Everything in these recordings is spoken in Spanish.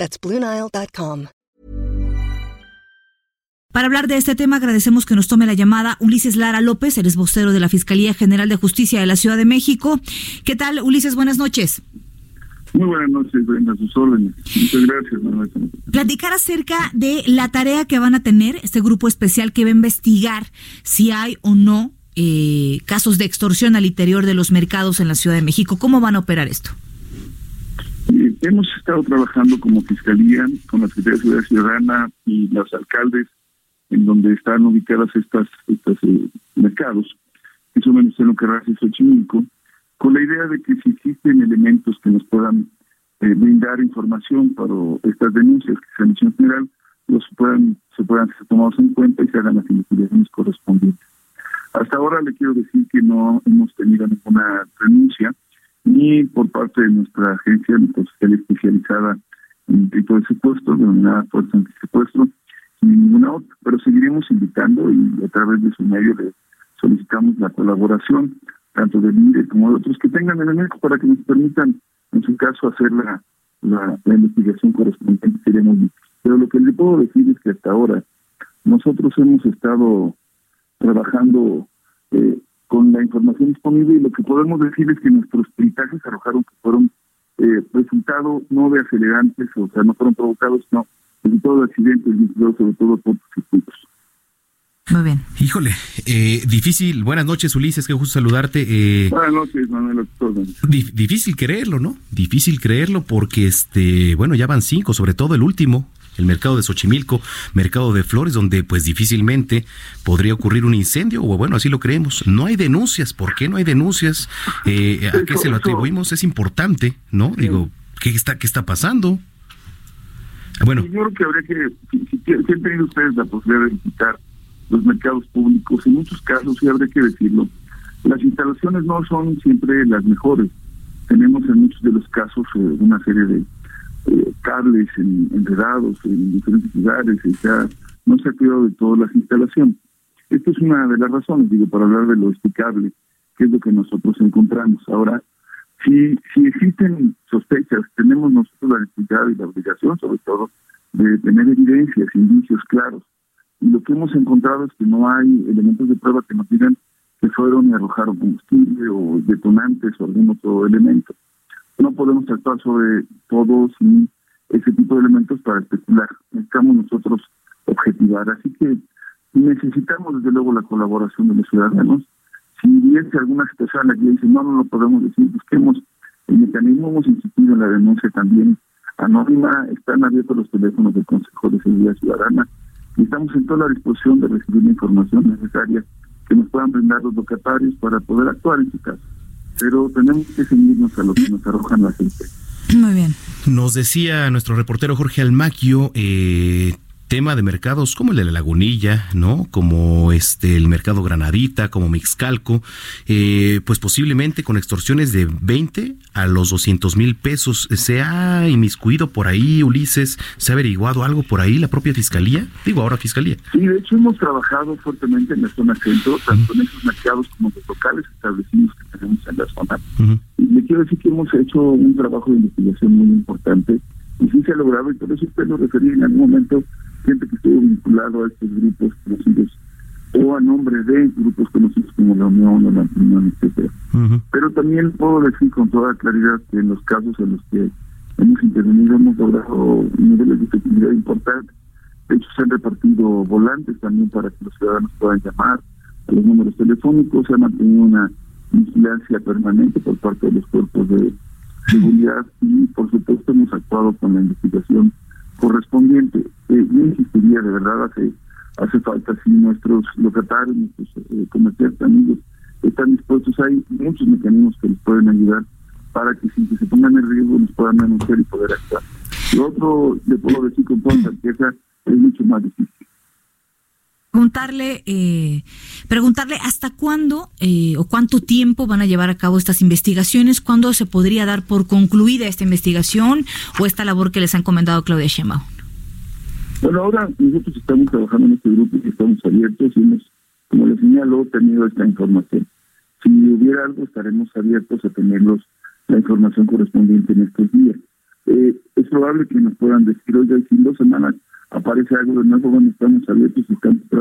That's BlueNile.com. Para hablar de este tema, agradecemos que nos tome la llamada Ulises Lara López, el vocero de la Fiscalía General de Justicia de la Ciudad de México. ¿Qué tal, Ulises? Buenas noches. Muy buenas noches, Brenda, sus órdenes. Muchas gracias. Platicar acerca de la tarea que van a tener este grupo especial que va a investigar si hay o no eh, casos de extorsión al interior de los mercados en la Ciudad de México. ¿Cómo van a operar esto? Hemos estado trabajando como Fiscalía con la Secretaría de Seguridad Ciudadana y los alcaldes en donde están ubicadas estas, estos eh, mercados, que son en el Carrasco y Xochimilco, con la idea de que si existen elementos que nos puedan eh, brindar información para estas denuncias que se han hecho en general, los puedan, se puedan ser tomados en cuenta y se hagan las investigaciones correspondientes. Hasta ahora le quiero decir que no hemos tenido ninguna denuncia, ni por parte de nuestra agencia, nuestra especializada en el tipo de secuestro, denominada Fuerza Antisecuestro, ni ninguna otra, pero seguiremos invitando y a través de su medio le solicitamos la colaboración tanto del INDE como de otros que tengan elementos para que nos permitan, en su caso, hacer la, la, investigación correspondiente, seremos Pero lo que le puedo decir es que hasta ahora nosotros hemos estado trabajando eh, con la información disponible y lo que podemos decir es que nuestros peritajes arrojaron que fueron eh, resultado no de acelerantes, o sea, no fueron provocados, no, todo de accidentes sobre todo por circuitos. Muy bien. Híjole, eh, difícil. Buenas noches, Ulises, qué gusto saludarte. Eh, Buenas noches, Manuel. difícil creerlo, ¿no? Difícil creerlo porque, este, bueno, ya van cinco, sobre todo el último, el mercado de Xochimilco, mercado de flores, donde pues difícilmente podría ocurrir un incendio, o bueno, así lo creemos. No hay denuncias. ¿Por qué no hay denuncias? Eh, ¿A qué se lo atribuimos? Es importante, ¿no? Digo, ¿qué está, qué está pasando? Bueno. Yo creo que habría que, si, si, han tenido ustedes la posibilidad de visitar los mercados públicos, en muchos casos, sí habría que decirlo, las instalaciones no son siempre las mejores. Tenemos en muchos de los casos eh, una serie de eh, cables enredados en diferentes lugares, y ya no se ha cuidado de todas las instalaciones. Esto es una de las razones, digo, para hablar de lo explicable, que es lo que nosotros encontramos. Ahora, si, si existen sospechas, tenemos nosotros la necesidad y la obligación, sobre todo, de tener evidencias, indicios claros y lo que hemos encontrado es que no hay elementos de prueba que nos digan que fueron y arrojaron combustible o detonantes o algún otro elemento. No podemos actuar sobre todo sin ese tipo de elementos para especular. Necesitamos nosotros objetivar. Así que necesitamos desde luego la colaboración de los ciudadanos. Si hubiese alguna situación aquí dice no, no lo podemos decir, busquemos el mecanismo. Hemos insistido en la denuncia también anónima. Están abiertos los teléfonos del Consejo de Seguridad Ciudadana y estamos en toda la disposición de recibir la información necesaria que nos puedan brindar los locatarios para poder actuar en su caso. Pero tenemos que seguirnos a lo que nos arrojan la gente. Muy bien. Nos decía nuestro reportero Jorge Almaquio, eh, tema de mercados como el de la Lagunilla, ¿no? Como este el mercado Granadita, como Mixcalco, eh, pues posiblemente con extorsiones de 20 a los 200 mil pesos. ¿Se ha inmiscuido por ahí, Ulises? ¿Se ha averiguado algo por ahí la propia fiscalía? Digo, ahora fiscalía. Sí, de hecho hemos trabajado fuertemente en la zona centro, tanto en esos mercados como los locales establecidos que tenemos en la zona. Y le quiero decir que hemos hecho un trabajo de investigación muy importante y sí se ha logrado, y por eso usted lo refería en algún momento gente que estuvo vinculado a estos grupos conocidos o a nombre de grupos conocidos como la Unión o la Unión, etcétera. Pero también puedo decir con toda claridad que en los casos en los que hemos intervenido hemos logrado niveles de efectividad importantes. De hecho, se han repartido volantes también para que los ciudadanos puedan llamar a los números telefónicos. Se ha mantenido una vigilancia permanente por parte de los cuerpos de seguridad y, por supuesto, hemos actuado con la investigación correspondiente. Eh, yo insistiría, de verdad, hace, hace falta si nuestros locatarios, nuestros eh, comerciantes amigos están dispuestos, hay muchos mecanismos que les pueden ayudar para que sin que se pongan en riesgo nos puedan anunciar y poder actuar. Lo otro, le puedo decir con toda certeza, es mucho más difícil. Preguntarle, eh, preguntarle hasta cuándo eh, o cuánto tiempo van a llevar a cabo estas investigaciones, cuándo se podría dar por concluida esta investigación o esta labor que les ha encomendado Claudia Sheinbaum. Bueno, ahora nosotros estamos trabajando en este grupo y estamos abiertos y hemos, como les señaló, tenido esta información. Si hubiera algo, estaremos abiertos a tenerlos la información correspondiente en estos días. Eh, es probable que nos puedan decir, oiga, si en dos semanas aparece algo de nuevo, bueno, estamos abiertos y estamos trabajando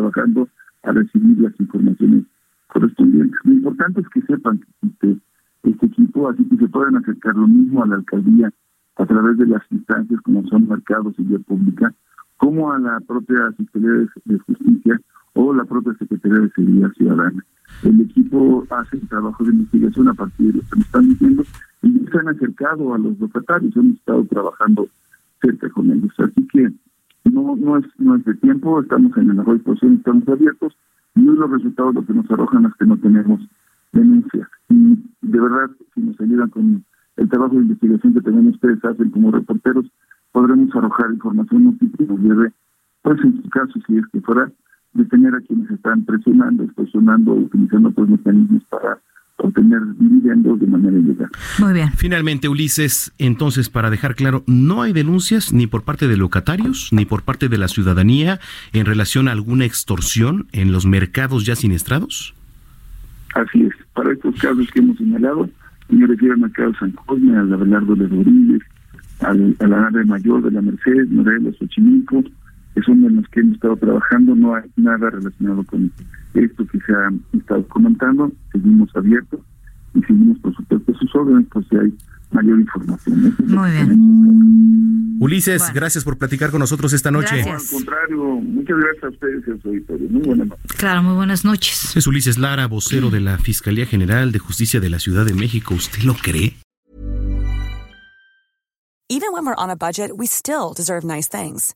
a recibir las informaciones correspondientes. Lo importante es que sepan que existe este equipo, así que se pueden acercar lo mismo a la alcaldía a través de las instancias como son mercados y vía pública, como a la propia Secretaría de Justicia o la propia Secretaría de Seguridad Ciudadana. El equipo hace el trabajo de investigación a partir de lo que me están diciendo y se han acercado a los locatarios, hemos estado trabajando cerca con ellos. Así que no no es no es de tiempo, estamos en la disposición, estamos abiertos y los resultados lo que nos arrojan es que no tenemos denuncias. Y de verdad, si nos ayudan con el trabajo de investigación que también ustedes hacen como reporteros, podremos arrojar información útil que nos lleve, pues en su caso, si es que fuera, detener a quienes están presionando, extorsionando, utilizando otros mecanismos para obtener dividendos de manera ilegal. Muy bien. Finalmente, Ulises, entonces, para dejar claro, no hay denuncias ni por parte de locatarios ni por parte de la ciudadanía en relación a alguna extorsión en los mercados ya siniestrados. Así es. Para estos casos que hemos señalado, me refiero al mercado San Cosme, al Abelardo de Rodríguez, al, a la nave mayor de la Merced, Morelos, Xochimilco, que son en los que hemos estado trabajando, no hay nada relacionado con esto que se ha estado comentando, seguimos abiertos y seguimos por supuesto sus órdenes, pues si hay mayor información. Muy bien. Ulises, gracias por platicar con nosotros esta noche. al contrario, muchas gracias a ustedes y a su auditorio. Muy buenas noches. Claro, muy buenas noches. Es Ulises Lara, vocero de la Fiscalía General de Justicia de la Ciudad de México. ¿Usted lo cree? Even when we're on a budget, we still deserve nice things.